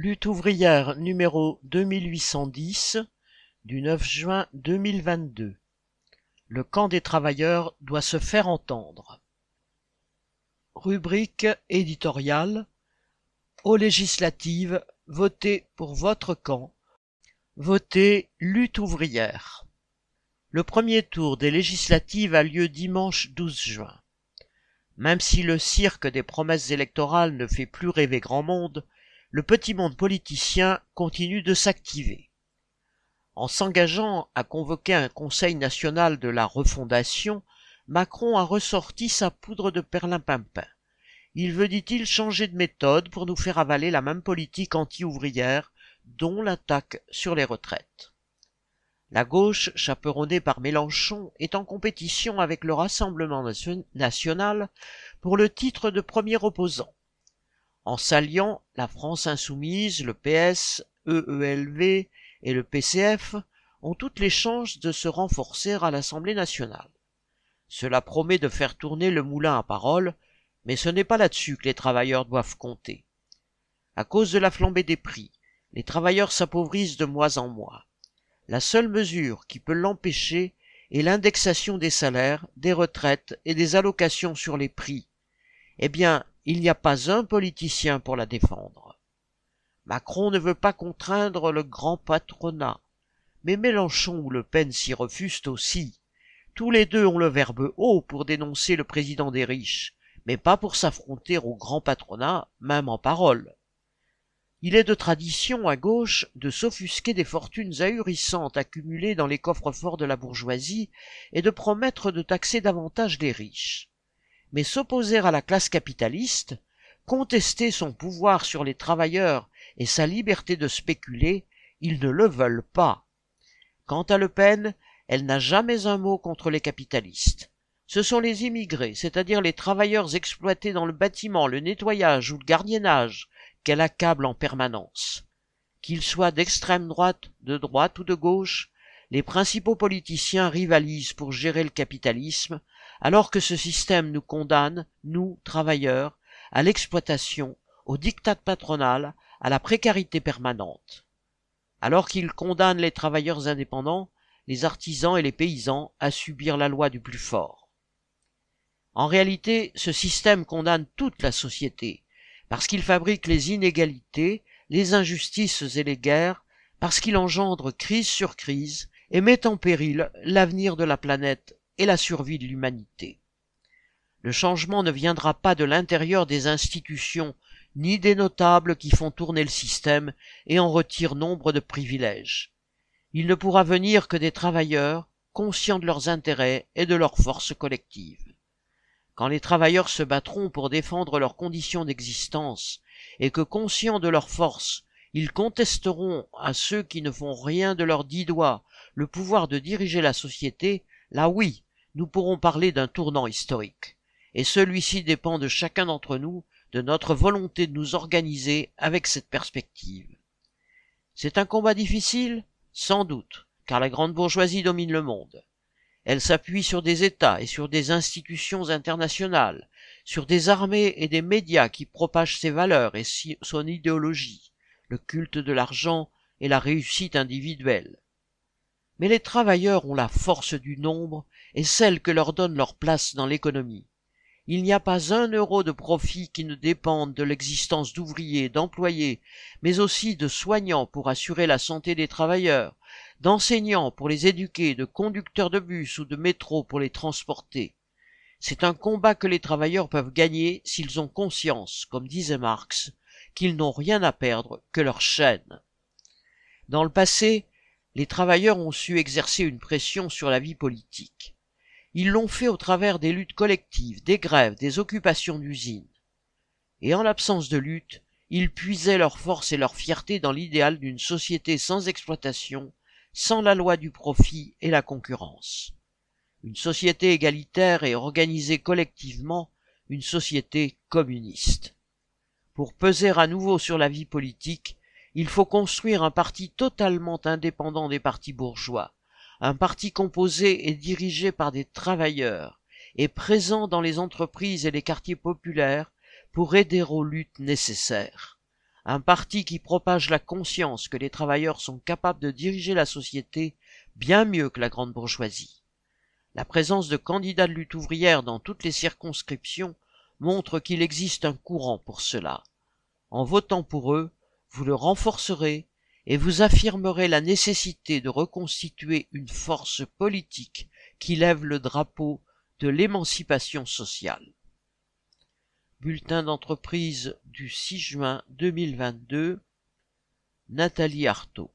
Lutte ouvrière numéro 2810 du 9 juin 2022. Le camp des travailleurs doit se faire entendre. Rubrique éditoriale Aux législatives, votez pour votre camp. Votez lutte ouvrière. Le premier tour des législatives a lieu dimanche 12 juin. Même si le cirque des promesses électorales ne fait plus rêver grand monde, le petit monde politicien continue de s'activer. En s'engageant à convoquer un Conseil national de la refondation, Macron a ressorti sa poudre de perlimpinpin. Il veut, dit-il, changer de méthode pour nous faire avaler la même politique anti-ouvrière, dont l'attaque sur les retraites. La gauche, chaperonnée par Mélenchon, est en compétition avec le Rassemblement national pour le titre de premier opposant. En s'alliant, la France insoumise, le PS, EELV et le PCF ont toutes les chances de se renforcer à l'Assemblée nationale. Cela promet de faire tourner le moulin à parole, mais ce n'est pas là-dessus que les travailleurs doivent compter. À cause de la flambée des prix, les travailleurs s'appauvrissent de mois en mois. La seule mesure qui peut l'empêcher est l'indexation des salaires, des retraites et des allocations sur les prix. Eh bien, il n'y a pas un politicien pour la défendre. Macron ne veut pas contraindre le grand patronat, mais Mélenchon ou Le Pen s'y refusent aussi. Tous les deux ont le verbe haut pour dénoncer le président des riches, mais pas pour s'affronter au grand patronat, même en parole. Il est de tradition à gauche de s'offusquer des fortunes ahurissantes accumulées dans les coffres forts de la bourgeoisie et de promettre de taxer davantage les riches mais s'opposer à la classe capitaliste, contester son pouvoir sur les travailleurs et sa liberté de spéculer, ils ne le veulent pas. Quant à Le Pen, elle n'a jamais un mot contre les capitalistes. Ce sont les immigrés, c'est-à-dire les travailleurs exploités dans le bâtiment, le nettoyage ou le gardiennage, qu'elle accable en permanence. Qu'ils soient d'extrême droite, de droite ou de gauche, les principaux politiciens rivalisent pour gérer le capitalisme, alors que ce système nous condamne, nous, travailleurs, à l'exploitation, au diktat patronal, à la précarité permanente. Alors qu'il condamne les travailleurs indépendants, les artisans et les paysans à subir la loi du plus fort. En réalité, ce système condamne toute la société, parce qu'il fabrique les inégalités, les injustices et les guerres, parce qu'il engendre crise sur crise et met en péril l'avenir de la planète et la survie de l'humanité. Le changement ne viendra pas de l'intérieur des institutions, ni des notables qui font tourner le système et en retirent nombre de privilèges. Il ne pourra venir que des travailleurs, conscients de leurs intérêts et de leurs forces collectives. Quand les travailleurs se battront pour défendre leurs conditions d'existence, et que conscients de leurs forces, ils contesteront à ceux qui ne font rien de leurs dix doigts le pouvoir de diriger la société, là oui, nous pourrons parler d'un tournant historique. Et celui-ci dépend de chacun d'entre nous, de notre volonté de nous organiser avec cette perspective. C'est un combat difficile Sans doute, car la grande bourgeoisie domine le monde. Elle s'appuie sur des États et sur des institutions internationales, sur des armées et des médias qui propagent ses valeurs et son idéologie, le culte de l'argent et la réussite individuelle. Mais les travailleurs ont la force du nombre et celle que leur donne leur place dans l'économie. Il n'y a pas un euro de profit qui ne dépende de l'existence d'ouvriers, d'employés, mais aussi de soignants pour assurer la santé des travailleurs, d'enseignants pour les éduquer, de conducteurs de bus ou de métro pour les transporter. C'est un combat que les travailleurs peuvent gagner s'ils ont conscience, comme disait Marx, qu'ils n'ont rien à perdre que leur chaîne. Dans le passé, les travailleurs ont su exercer une pression sur la vie politique. Ils l'ont fait au travers des luttes collectives, des grèves, des occupations d'usines. Et en l'absence de lutte, ils puisaient leur force et leur fierté dans l'idéal d'une société sans exploitation, sans la loi du profit et la concurrence. Une société égalitaire et organisée collectivement, une société communiste. Pour peser à nouveau sur la vie politique, il faut construire un parti totalement indépendant des partis bourgeois, un parti composé et dirigé par des travailleurs, et présent dans les entreprises et les quartiers populaires pour aider aux luttes nécessaires. un parti qui propage la conscience que les travailleurs sont capables de diriger la société bien mieux que la grande bourgeoisie. La présence de candidats de lutte ouvrière dans toutes les circonscriptions montre qu'il existe un courant pour cela. En votant pour eux, vous le renforcerez et vous affirmerez la nécessité de reconstituer une force politique qui lève le drapeau de l'émancipation sociale. Bulletin d'entreprise du 6 juin 2022 Nathalie Artaud